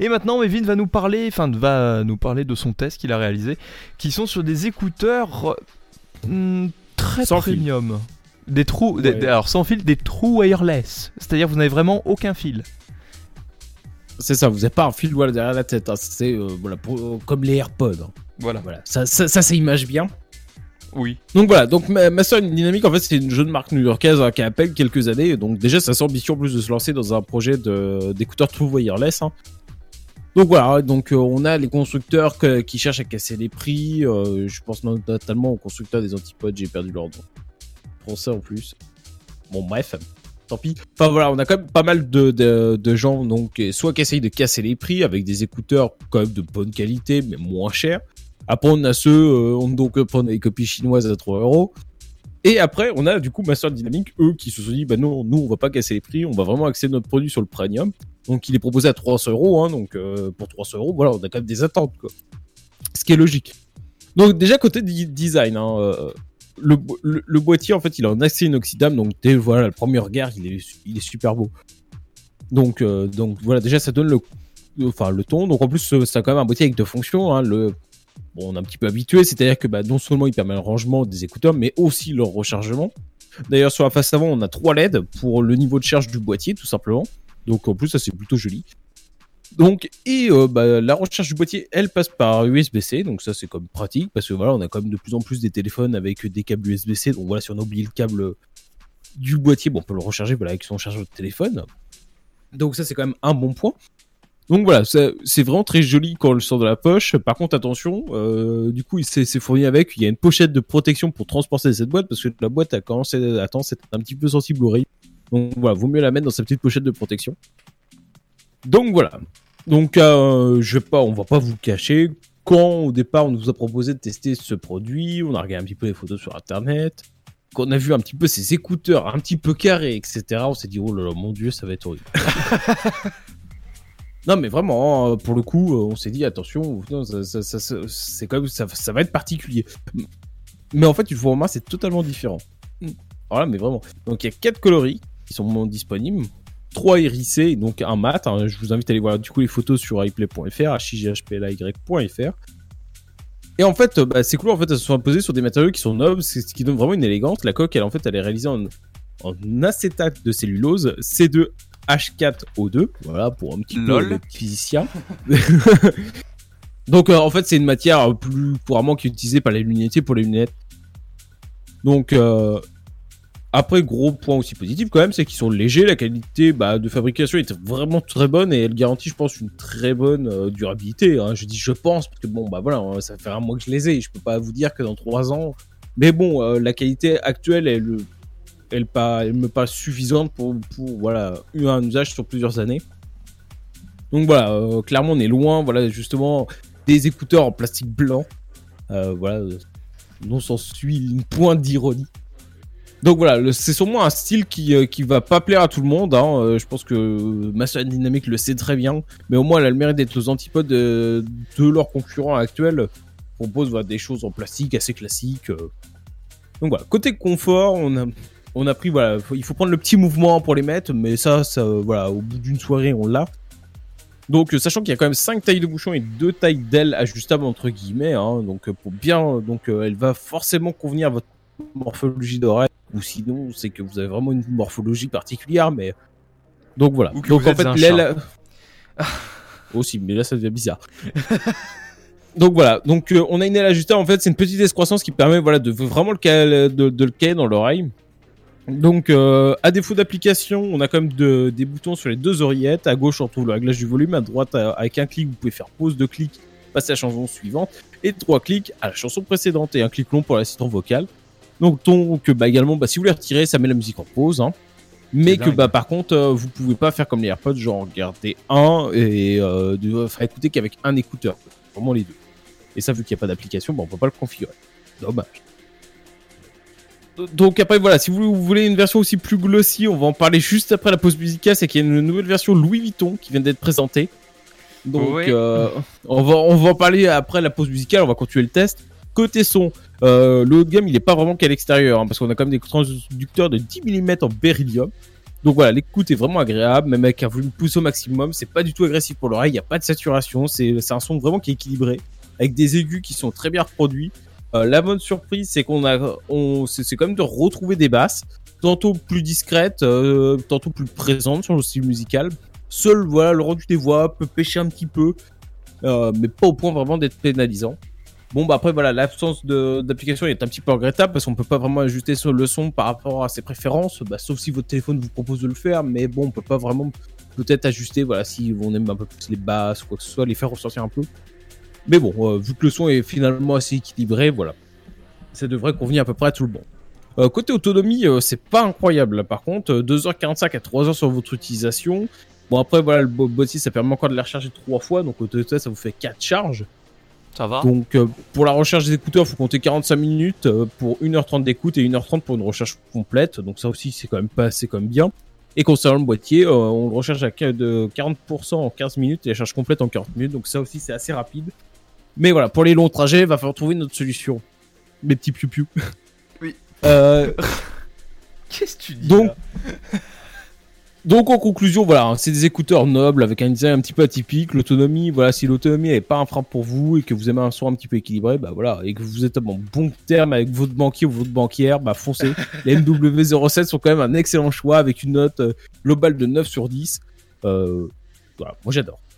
Et maintenant, Evin va nous parler, enfin, va nous parler de son test qu'il a réalisé, qui sont sur des écouteurs hmm, très Sans fil. premium. Des trous, des- Ouais. des- alors sans fil, des trous wireless. C'est-à-dire, vous n'avez vraiment aucun fil. C'est ça, vous n'avez pas un fil derrière la tête. hein. C'est euh, voilà, pour- comme les AirPods. hein. Voilà. Voilà, ça, ça, ça, ça image bien. Oui. Donc voilà, donc Ma- Master Dynamic, en fait, c'est une jeune marque new-yorkaise hein, qui a à peine quelques années. Donc déjà, ça ambition en plus de se lancer dans un projet d'écouteurs True Wireless. Donc voilà, euh, on a les constructeurs qui cherchent à casser les prix. euh, je pense notamment aux constructeurs des antipodes, j'ai perdu leur nom. Français en plus. Bon bref, tant pis. Enfin voilà, on a quand même pas mal de, gens donc soit qui essayent de casser les prix avec des écouteurs quand même de bonne qualité mais moins chers. Après on a ceux, euh, on donc euh, prendre des copies chinoises à 3 euros. Et après on a du coup Master Dynamic, eux qui se sont dit bah non, nous on va pas casser les prix, on va vraiment axer notre produit sur le premium. Donc il est proposé à 300 euros, hein, donc euh, pour 300 euros, voilà, on a quand même des attentes quoi. Ce qui est logique. Donc déjà côté design, hein, euh, le, bo- le, le boîtier en fait il a un acier inoxydable, donc dès voilà le premier regard il est, il est super beau. Donc euh, donc voilà déjà ça donne le enfin le ton. Donc en plus euh, c'est quand même un boîtier avec deux fonctions. Hein, le bon on est un petit peu habitué, c'est-à-dire que bah, non seulement il permet le rangement des écouteurs, mais aussi leur rechargement. D'ailleurs sur la face avant on a trois LED pour le niveau de charge du boîtier tout simplement. Donc en plus ça c'est plutôt joli. Donc et euh, bah, la recharge du boîtier elle passe par USB-C donc ça c'est comme pratique parce que voilà on a quand même de plus en plus des téléphones avec des câbles USB-C donc voilà si on a oublié le câble du boîtier bon on peut le recharger voilà avec son chargeur de téléphone donc ça c'est quand même un bon point donc voilà c'est vraiment très joli quand on le sort de la poche par contre attention euh, du coup il s'est c'est fourni avec il y a une pochette de protection pour transporter cette boîte parce que la boîte a commencé à à être un petit peu sensible aux rayons donc voilà vaut mieux la mettre dans sa petite pochette de protection donc voilà. Donc euh, je vais pas, on va pas vous cacher. Quand au départ on nous a proposé de tester ce produit, on a regardé un petit peu les photos sur internet, qu'on a vu un petit peu ces écouteurs un petit peu carrés, etc. On s'est dit oh là là mon dieu ça va être horrible. non mais vraiment hein, pour le coup euh, on s'est dit attention ça, ça- ça- ça- c'est quand même ça, ça va être particulier. Mais en fait une fois en main c'est totalement différent. Voilà mais vraiment. Donc il y a quatre coloris qui sont disponibles. 3 hérissés, donc un mat. hein. Je vous invite à aller voir du coup les photos sur iplay.fr, hjhplay.fr. Et en fait, bah, c'est cool, en fait, elles se sont imposées sur des matériaux qui sont nobles, ce qui donne vraiment une élégance. La coque, elle, en fait, elle est réalisée en, en acétate de cellulose C2H4O2. Voilà, pour un petit Lol. peu le physicien. Donc, euh, en fait, c'est une matière plus couramment qui est utilisée par les lunetiers pour les lunettes. Donc, euh, après, gros point aussi positif quand même, c'est qu'ils sont légers. La qualité bah, de fabrication est vraiment très bonne et elle garantit, je pense, une très bonne euh, durabilité. hein. Je dis je pense parce que bon, bah voilà, hein, ça fait un mois que je les ai. Je peux pas vous dire que dans trois ans. Mais bon, euh, la qualité actuelle, elle, elle, pas, elle me paraît suffisante pour, pour voilà un usage sur plusieurs années. Donc voilà, euh, clairement, on est loin, voilà, justement, des écouteurs en plastique blanc. Euh, voilà, euh, non s'en suit une pointe d'ironie. Donc voilà, c'est sûrement un style qui, euh, qui va pas plaire à tout le monde. hein. Euh, je pense que Master Dynamic le sait très bien, mais au moins elle a le mérite d'être aux antipodes de, leurs concurrents actuels. Propose voilà, des choses en plastique assez classiques. Donc voilà, côté confort, on a, on a pris voilà, faut- il faut prendre le petit mouvement pour les mettre, mais ça, ça voilà, au bout d'une soirée on l'a. Donc euh, sachant qu'il y a quand même 5 tailles de bouchons et 2 tailles d'ailes ajustables entre guillemets, hein, donc euh, pour bien, donc euh, elle va forcément convenir à votre morphologie d'oreille. Ou sinon c'est que vous avez vraiment une morphologie particulière mais donc voilà. Ou que donc vous en êtes fait l'aile aussi mais là ça devient bizarre. Donc voilà. Donc euh, on a une aile ajustable. En fait c'est une petite excroissance qui permet voilà de vraiment le de le caler dans l'oreille donc euh, à défaut d'application on a quand même de- des boutons sur les deux oreillettes à gauche on retrouve le réglage du volume à droite euh, avec un clic vous pouvez faire pause de clic passer à la chanson suivante et trois clics à la chanson précédente et un clic long pour l'assistant vocal donc, donc bah, également, bah, si vous les retirez, ça met la musique en pause. Hein. Mais que bah, par contre, euh, vous pouvez pas faire comme les AirPods, genre garder un et euh, de faire écouter qu'avec un écouteur. Vraiment les deux. Et ça, vu qu'il n'y a pas d'application, bah, on peut pas le configurer. Dommage. Donc après voilà, si vous voulez une version aussi plus glossy, on va en parler juste après la pause musicale, c'est qu'il y a une nouvelle version Louis Vuitton qui vient d'être présentée. Donc euh, on va on va en parler après la pause musicale, on va continuer le test. Côté son, euh, le haut de gamme il est pas vraiment qu'à l'extérieur, hein, parce qu'on a quand même des transducteurs de 10 mm en beryllium. Donc voilà, l'écoute est vraiment agréable, même avec un volume poussé au maximum. C'est pas du tout agressif pour l'oreille, il n'y a pas de saturation. C'est c'est un son vraiment qui est équilibré, avec des aigus qui sont très bien reproduits. Euh, la bonne surprise, c'est qu'on a, c'est quand même de retrouver des basses, tantôt plus discrètes, euh, tantôt plus présentes sur le style musical. Seul, voilà, le rendu des voix peut pêcher un petit peu, euh, mais pas au point vraiment d'être pénalisant. Bon, bah après, voilà, l'absence d'application est un petit peu regrettable parce qu'on peut pas vraiment ajuster sur le son par rapport à ses préférences, bah, sauf si votre téléphone vous propose de le faire, mais bon, on peut pas vraiment peut-être ajuster, voilà, si on aime un peu plus les basses ou quoi que ce soit, les faire ressortir un peu. Mais bon, euh, vu que le son est finalement assez équilibré, voilà, ça devrait convenir à peu près à tout le monde. Euh, côté autonomie, euh, c'est pas incroyable là, par contre, euh, 2h45 à 3h sur votre utilisation. Bon après voilà, le bo- boîtier ça permet encore de la recharger trois fois, donc au total ça vous fait 4 charges. Ça va Donc pour la recharge des écouteurs, il faut compter 45 minutes pour 1h30 d'écoute et 1h30 pour une recharge complète. Donc ça aussi c'est quand même pas quand même bien. Et concernant le boîtier, on le recharge à qu- de 40% en 15 minutes et la charge complète en 40 minutes. Donc ça aussi c'est assez rapide. Mais voilà, pour les longs trajets, il va falloir trouver une autre solution. Mes petits piou piou. Oui. Euh, Qu'est-ce que tu dis Donc- là Donc en conclusion, voilà, hein, c'est des écouteurs nobles avec un design un petit peu atypique. L'autonomie, voilà, si l'autonomie n'est pas un frein pour vous et que vous aimez un son un petit peu équilibré, bah voilà, et que vous êtes en bon terme avec votre banquier ou votre banquière, bah foncez. Les MW07 sont quand même un excellent choix avec une note euh, globale de 9 sur 10. Euh, voilà, moi j'adore.